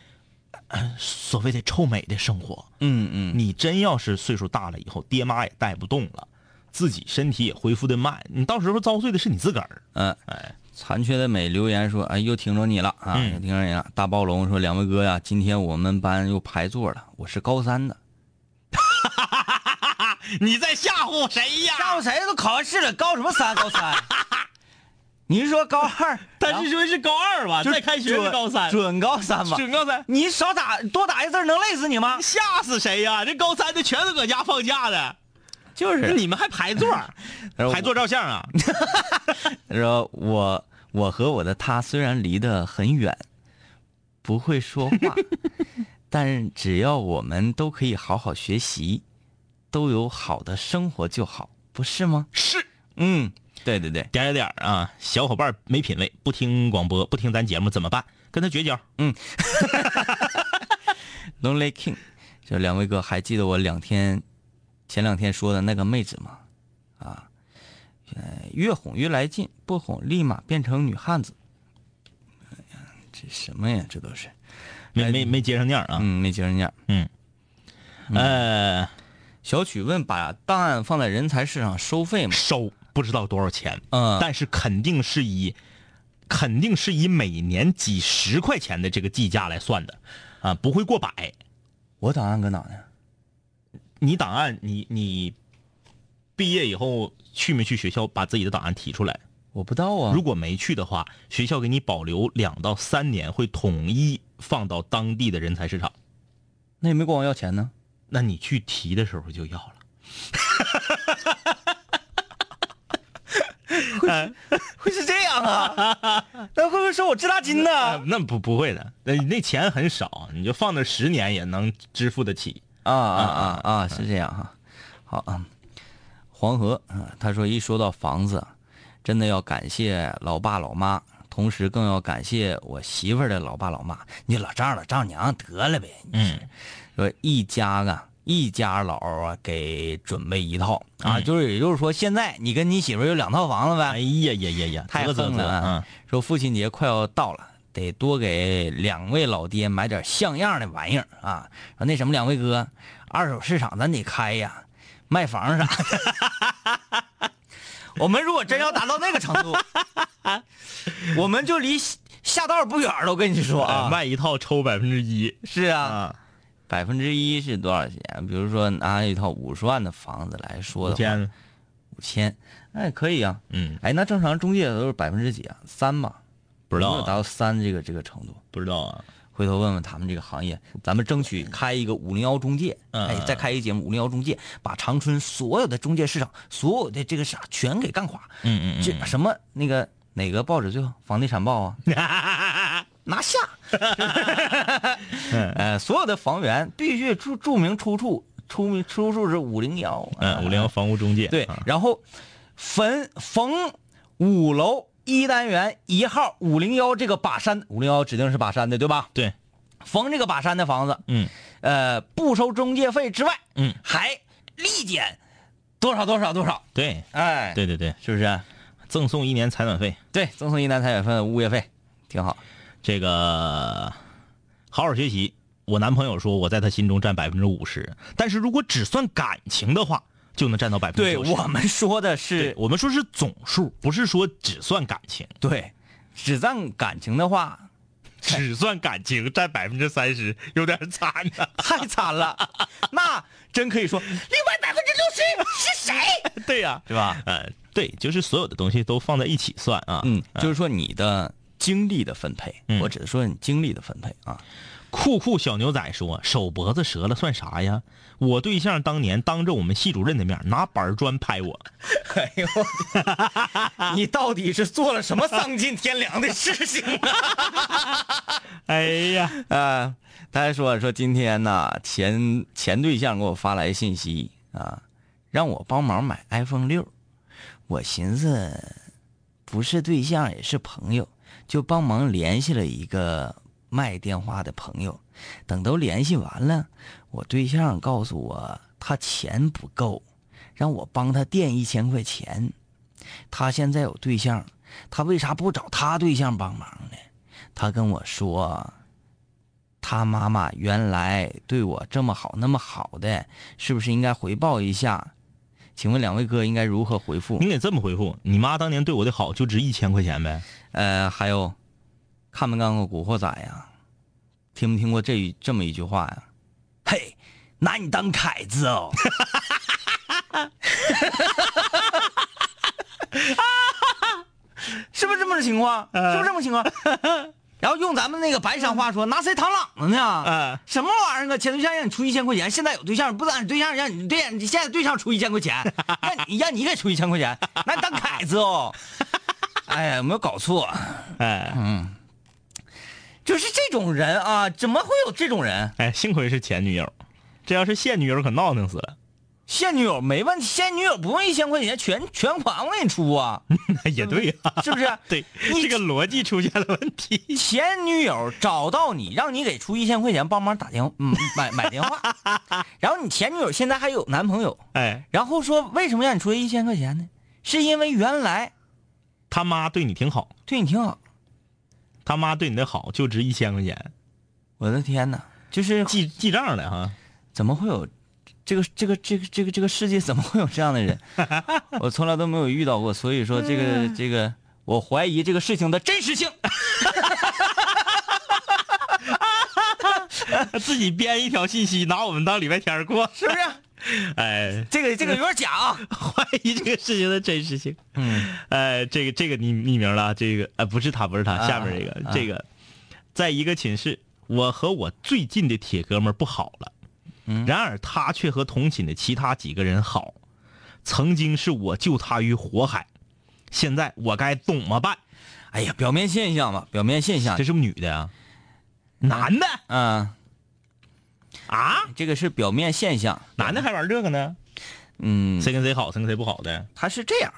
呃所谓的臭美的生活。嗯嗯，你真要是岁数大了以后，爹妈也带不动了，自己身体也恢复的慢，你到时候遭罪的是你自个儿。嗯，哎，残缺的美留言说：“哎，又听着你了啊，嗯又听着你了。”大暴龙说：“两位哥呀，今天我们班又排座了，我是高三的。你在吓唬谁呀？吓唬谁？都考完试了，高什么三？高三？你是说高二？他是说是高二吧？就再开学是准高三，准高三吧？准高三。你少打多打一字儿能累死你吗？吓死谁呀？这高三的全都搁家放假的，就是你们还排座 排座照相啊？他说我我和我的他虽然离得很远，不会说话，但只要我们都可以好好学习，都有好的生活就好，不是吗？是。嗯，对对对，点点点啊，小伙伴没品位，不听广播，不听咱节目怎么办？跟他绝交。嗯 Lonely King，就两位哥还记得我两天前两天说的那个妹子嘛？啊，呃，越哄越来劲，不哄立马变成女汉子。哎呀，这什么呀？这都是，没没没接上念啊。嗯，没接上念。嗯呃，小曲问：把档案放在人才市场收费吗？收不知道多少钱，嗯但是肯定是以肯定是以每年几十块钱的这个计价来算的，啊，不会过百。我档案搁哪呢？你档案，你你毕业以后去没去学校把自己的档案提出来？我不知道啊。如果没去的话，学校给你保留两到三年，会统一放到当地的人才市场。那也没管我要钱呢。那你去提的时候就要了。会是这样啊？那会不会说我滞纳金呢？那不不会的，那那钱很少，你就放那十年也能支付得起。啊啊啊啊！是这样哈。好啊，黄河啊，他说一说到房子，真的要感谢老爸老妈，同时更要感谢我媳妇儿的老爸老妈。你老丈人老丈娘得了呗。嗯，说一家啊，一家老啊给准备一套啊，就是也就是说，现在你跟你媳妇儿有两套房子呗。哎呀呀呀呀，太啧啧啧横了啊啊！！说父亲节快要到了，得多给两位老爹买点像样的玩意儿啊！说那什么，两位哥，二手市场咱得开呀，卖房啥的。我们如果真要达到那个程度，我们就离下道不远了。我跟你说啊，卖一套抽百分之一是啊，啊，百分之一是多少钱？比如说拿一套五十万的房子来说的话，五千，五千，那也可以啊。嗯，哎，那正常中介都是百分之几啊？三吧？不知道啊没有达到三这个这个程度。不知道啊。回头问问他们这个行业，咱们争取开一个五零幺中介，嗯哎，再开一个节目五零幺中介，把长春所有的中介市场，所有的这个啥全给干垮。嗯嗯这什么那个哪个报纸最后？房地产报啊，拿下。呃，所有的房源必须注注明出处，出名出处是五零幺。嗯，五零幺房屋中介对啊，然后逢逢五楼一单元一号五零幺这个把山，五零幺指定是把山的，对吧？对，逢这个把山的房子，嗯呃，不收中介费之外，嗯，还立减多少多少多少，对哎，，对对对，是不是？赠送一年采暖费，对，赠送一年采暖费物业费，挺好。这个好好学习。我男朋友说我在他心中占百分之五十，但是如果只算感情的话，就能占到百分之对我们说的是我们说是总数，不是说只算感情，对，只占感情的话只算感情占百分之三十，有点惨呐、太惨了，那真可以说另外百分之六十是谁？对呀、是吧？呃，对，就是所有的东西都放在一起算啊。嗯，就是说你的精力的分配，嗯我只是说你精力的分配啊。酷酷小牛仔说：“手脖子折了算啥呀？我对象当年当着我们系主任的面拿板砖拍我，哎呦，你到底是做了什么丧尽天良的事情啊？哎呀，啊，他还说说今天呢，前前对象给我发来信息啊，让我帮忙买 iPhone 六。我寻思不是对象也是朋友，就帮忙联系了一个卖电话的朋友。等都联系完了，我对象告诉我他钱不够，让我帮他垫一千块钱。他现在有对象，他为啥不找他对象帮忙呢？他跟我说，他妈妈原来对我这么好，那么好的，是不是应该回报一下？请问两位哥应该如何回复？你得这么回复：你妈当年对我的好就值一千块钱呗。呃，还有，看没看过《古惑仔》呀？听没听过这这么一句话呀？嘿，拿你当凯子哦！是不是这么个情况？是不是这么情况？然后用咱们那个白山话说，拿谁当朗子呢？嗯什么玩意儿啊？前对象让你出一千块钱，现在有对象不让你对象让你对，你现在对象出一千块钱，让你让你给出一千块钱，拿你当凯子哦！哎呀，有没有搞错？哎就是这种人啊，怎么会有这种人？哎，幸亏是前女友，这要是现女友可闹腾死了。现女友没问题，现女友不用一千块钱，全全款我给你出啊，也对啊、是不是？对，这个逻辑出现了问题。前女友找到你，让你给出一千块钱帮忙打电嗯买买电话，然后你前女友现在还有男朋友，哎，然后说为什么让你出一千块钱呢？是因为原来他妈对你挺好，对你挺好。他妈对你的好就值一千块钱，我的天哪，就是记记账的哈。怎么会有这个这个这个这个这个世界怎么会有这样的人？我从来都没有遇到过，所以说这个这个，我怀疑这个事情的真实性。自己编一条信息，拿我们当礼拜天过，是不是？哎，这个这个有点假啊。怀疑这个事情的真实性。嗯，哎，这个这个你匿名了啊，这个呃不是他不是他，啊下面这个、啊这个，在一个寝室，我和我最近的铁哥们儿不好了，嗯然而他却和同寝的其他几个人好，曾经是我救他于火海，现在我该怎么办？哎呀，表面现象吧，表面现象这。是不是女的呀？男的嗯，啊？这个是表面现象。男的还玩这个呢？嗯，谁跟谁好，谁跟谁不好的？他是这样，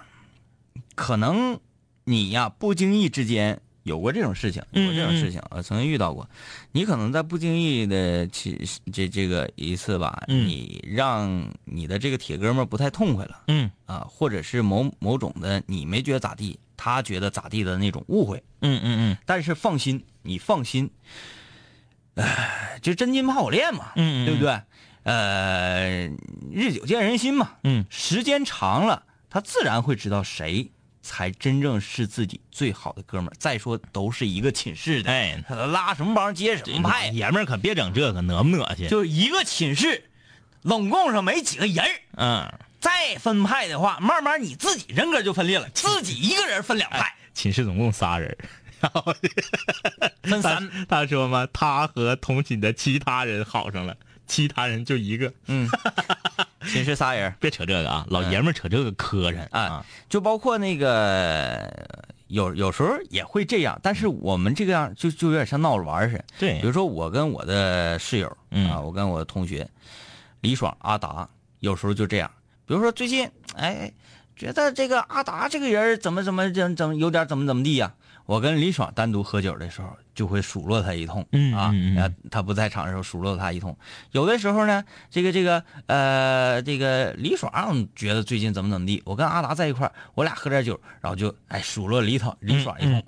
可能你呀不经意之间有过这种事情，有过这种事情，我曾经遇到过。你可能在不经意的其这这个一次吧，嗯你让你的这个铁哥们儿不太痛快了嗯啊，或者是某某种的你没觉得咋地，他觉得咋地的那种误会。嗯嗯嗯但是放心，你放心，哎，就真金怕火炼嘛，嗯嗯对不对？呃，日久见人心嘛，嗯时间长了，他自然会知道谁才真正是自己最好的哥们儿。再说，都是一个寝室的，哎他拉什么帮接什嗯，么派，爷们儿可别整这个，恶不恶心？就一个寝室，拢共上没几个人儿嗯，再分派的话，慢慢你自己人格就分裂了，自己一个人分两派，寝室总共仨人儿，然 后分他三，他说嘛，他和同寝的其他人好上了，其他人就一个。嗯，寝室仨人。别扯这个啊，老爷们儿扯这个磕碜。啊，就包括那个有有时候也会这样，但是我们这个样就就有点像闹着玩儿似的。对。比如说我跟我的室友、嗯。啊，我跟我的同学李爽、阿达，有时候就这样。比如说最近，哎，觉得这个阿达这个人怎么怎么怎怎么有点怎么怎么地呀、我跟李爽单独喝酒的时候，就会数落他一通，啊，他不在场的时候数落他一通。有的时候呢，这个这个呃，这个李爽觉得最近怎么怎么地，我跟阿达在一块儿，我俩喝点酒，然后就哎数落李爽李爽一通。嗯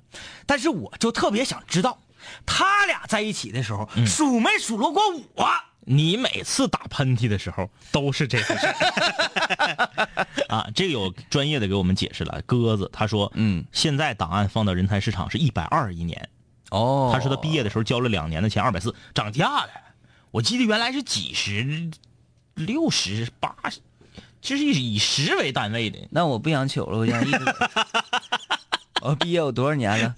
但是我就特别想知道，他俩在一起的时候、数没数落过我？你每次打喷嚏的时候都是这回事儿 啊。这个有专业的给我们解释了，鸽子他说，嗯，现在档案放到人才市场是一百二一年，哦他说他毕业的时候交了两年的钱，二百四，涨价了。我记得原来是几十、六十、八十，这是以以十为单位的。那我不想求了，我想一直。我毕业有多少年了？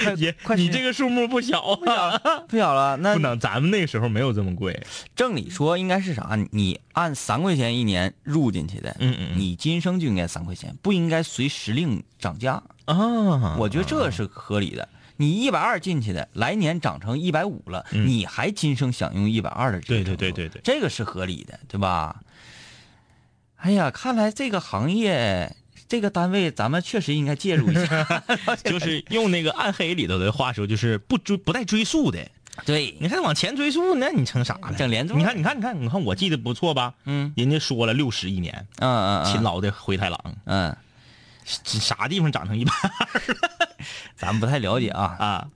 嗯快也快去你这个数目不小啊，不小了。那不能，咱们那个时候没有这么贵。正理说应该是啥？你按三块钱一年入进去的，嗯嗯嗯你今生就应该三块钱，不应该随时令涨价。啊我觉得这是合理的。你一百二进去的，来年涨成一百五了，嗯你还今生享用一百二的这个对对对对对这个是合理的，对吧？哎呀，看来这个行业、这个单位，咱们确实应该介入一下。就是用那个暗黑里头的话说，就是不追不带追溯的。对，你看往前追溯，那你成啥了？整连坐你看，你看，你看，你看，我记得不错吧？嗯人家说了六十一年，嗯嗯，嗯勤，劳的灰太狼，嗯，啥地方长成一百 咱们不太了解啊。啊？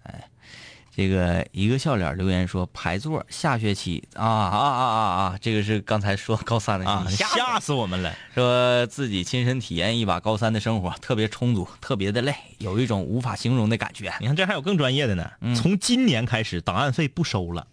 这个一个笑脸留言说排座下学期啊啊啊啊啊，这个是刚才说高三的啊，吓吓死我们了！说自己亲身体验一把高三的生活，特别充足，特别的累，有一种无法形容的感觉。你看这还有更专业的呢。从今年开始，档案费不收了，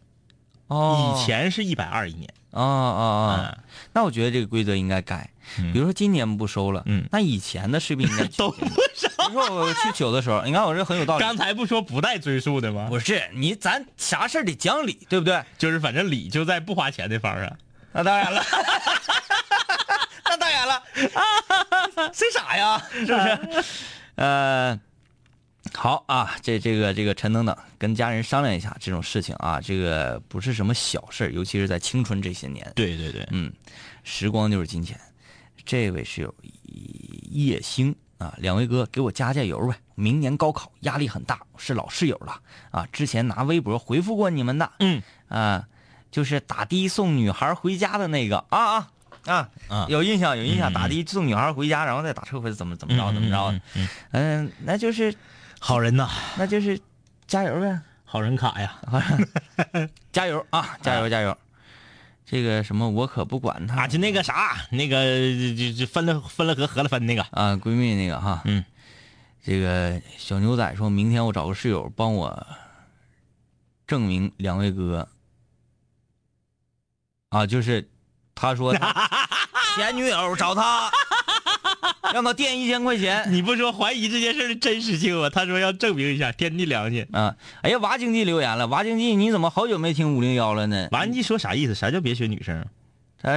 哦以前是一百二一年。啊啊啊！那我觉得这个规则应该改，比如说今年不收了，嗯那以前的是不是应该 都不收？比如说我去取的时候，你看我这很有道理。刚才不说不带追溯的吗？不是你，咱啥事儿得讲理，对不对？就是反正理就在不花钱的方上。那当然了，那当然了，啊 谁傻呀？是不是？呃，好啊，这这个这个陈等等跟家人商量一下这种事情啊，这个不是什么小事儿尤其是在青春这些年。对对对，嗯，时光就是金钱。这位室友叶星啊，两位哥给我加加油呗！明年高考压力很大，是老室友了啊。之前拿微博回复过你们的，嗯啊，就是打的送女孩回家的那个啊啊啊啊有印象有印象，打的送女孩回家，然后再打车回怎么怎么着怎么着嗯，那就是好人呐，那就是加油呗，好人卡呀！加油啊，加油加油！这个什么我可不管他。啊，就那个啥，那个就就分了分了合合了分那个，啊，闺蜜那个哈，嗯，这个小牛仔说明天我找个室友帮我证明两位哥。啊，就是他说他 前女友找他，让他垫一千块钱 你不说怀疑这件事的真实性吗？他说要证明一下天地良心。啊。哎呀，娃经济留言了，娃经济你怎么好久没听五零幺了呢？娃经济说啥意思？啥叫别学女生？他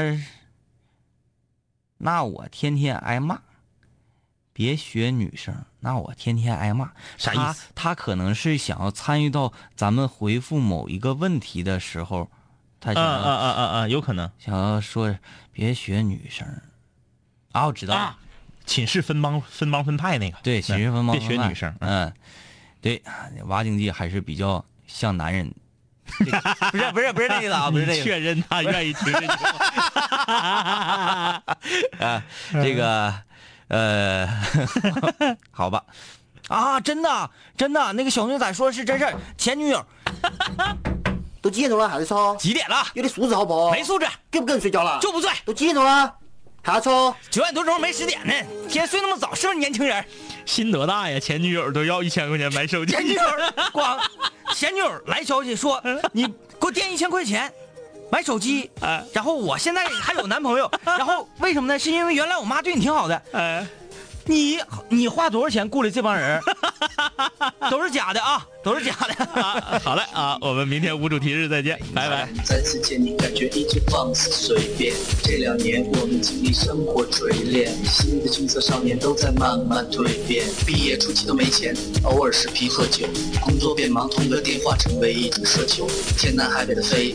那我天天挨骂，别学女生，那我天天挨骂，啥意思他？他可能是想要参与到咱们回复某一个问题的时候，他啊想要、啊啊啊啊！有可能想要说别学女生。啊，我知道了，啊，寝室分帮分帮分派那个，对，寝室分帮别学女生。嗯，对，娃经济还是比较像男人。不是不是不是这个意思啊，不是那个。确认他愿意听这句话。啊，这个，呃，好吧，啊，真的，真的，那个小牛仔说的是真事儿，前女友都几点钟了还在操？几点了？有点素质好不好？没素质，跟不跟你睡觉了？就不睡，都几点钟了？还要吵？九点多钟没十点呢，天睡那么早，是不是年轻人？心多大呀？前女友都要一千块钱买手机。前女友 光前女友来消息说你给我垫一千块钱。买手机，哎然后我现在还有男朋友，然后为什么呢？是因为原来我妈对你挺好的，哎，你你花多少钱雇了这帮人？都是假的啊，都是假的。啊 好嘞啊，我们明天无主题日再见，拜拜。再次见你，感觉依旧放肆随便。这两年我们经历生活锤炼，新的青涩少年都在慢慢蜕变。毕业初期都没钱，偶尔是皮喝酒，工作变忙，通个电话成为一种奢求。天南海北的飞，